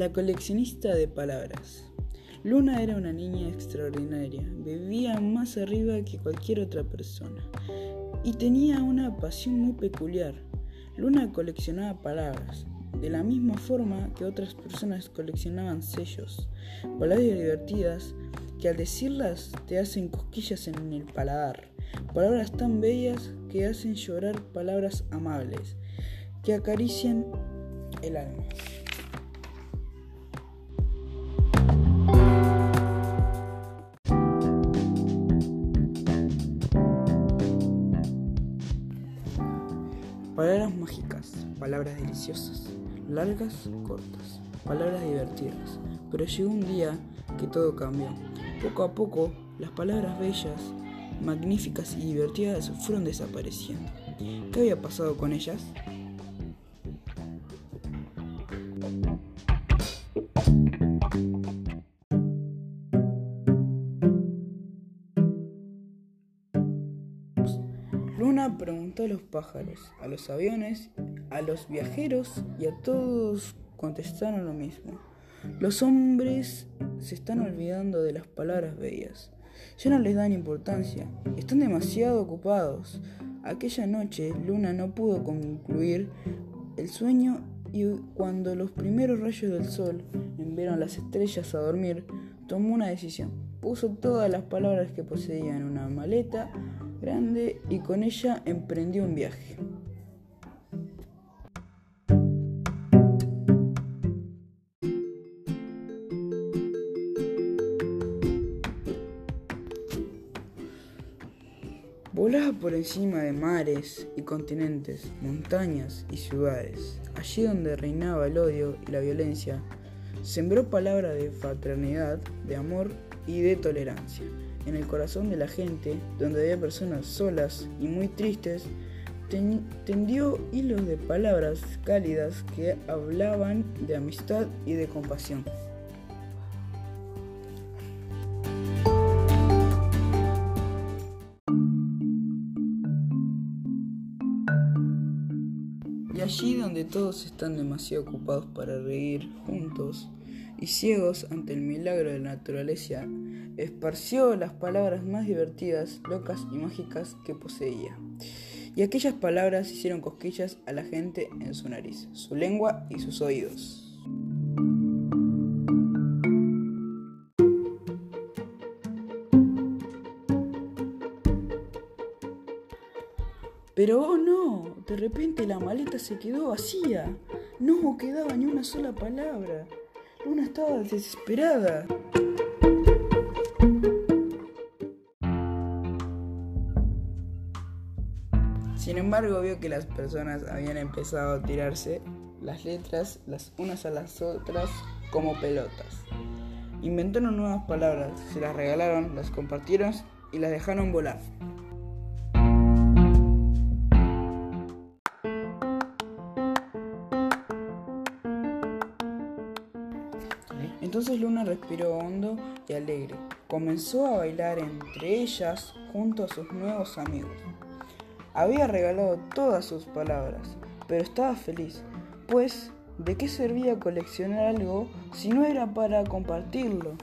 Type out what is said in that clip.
La coleccionista de palabras. Luna era una niña extraordinaria, vivía más arriba que cualquier otra persona y tenía una pasión muy peculiar. Luna coleccionaba palabras, de la misma forma que otras personas coleccionaban sellos, palabras divertidas que al decirlas te hacen cosquillas en el paladar, palabras tan bellas que hacen llorar, palabras amables que acarician el alma. Palabras mágicas, palabras deliciosas, largas, cortas, palabras divertidas. Pero llegó un día que todo cambió. Poco a poco, las palabras bellas, magníficas y divertidas fueron desapareciendo. ¿Qué había pasado con ellas? Luna preguntó a los pájaros, a los aviones, a los viajeros y a todos contestaron lo mismo. Los hombres se están olvidando de las palabras bellas. Ya no les dan importancia, están demasiado ocupados. Aquella noche Luna no pudo concluir el sueño y cuando los primeros rayos del sol enviaron las estrellas a dormir, tomó una decisión. Puso todas las palabras que poseía en una maleta grande y con ella emprendió un viaje. Volaba por encima de mares y continentes, montañas y ciudades. Allí donde reinaba el odio y la violencia, sembró palabras de fraternidad, de amor y de tolerancia en el corazón de la gente, donde había personas solas y muy tristes, tendió hilos de palabras cálidas que hablaban de amistad y de compasión. Y allí donde todos están demasiado ocupados para reír juntos y ciegos ante el milagro de la naturaleza, esparció las palabras más divertidas, locas y mágicas que poseía. Y aquellas palabras hicieron cosquillas a la gente en su nariz, su lengua y sus oídos. Pero oh no, de repente la maleta se quedó vacía. No quedaba ni una sola palabra. Luna estaba desesperada. Sin embargo, vio que las personas habían empezado a tirarse las letras las unas a las otras como pelotas. Inventaron nuevas palabras, se las regalaron, las compartieron y las dejaron volar. Entonces Luna respiró hondo y alegre. Comenzó a bailar entre ellas junto a sus nuevos amigos. Había regalado todas sus palabras, pero estaba feliz, pues ¿de qué servía coleccionar algo si no era para compartirlo?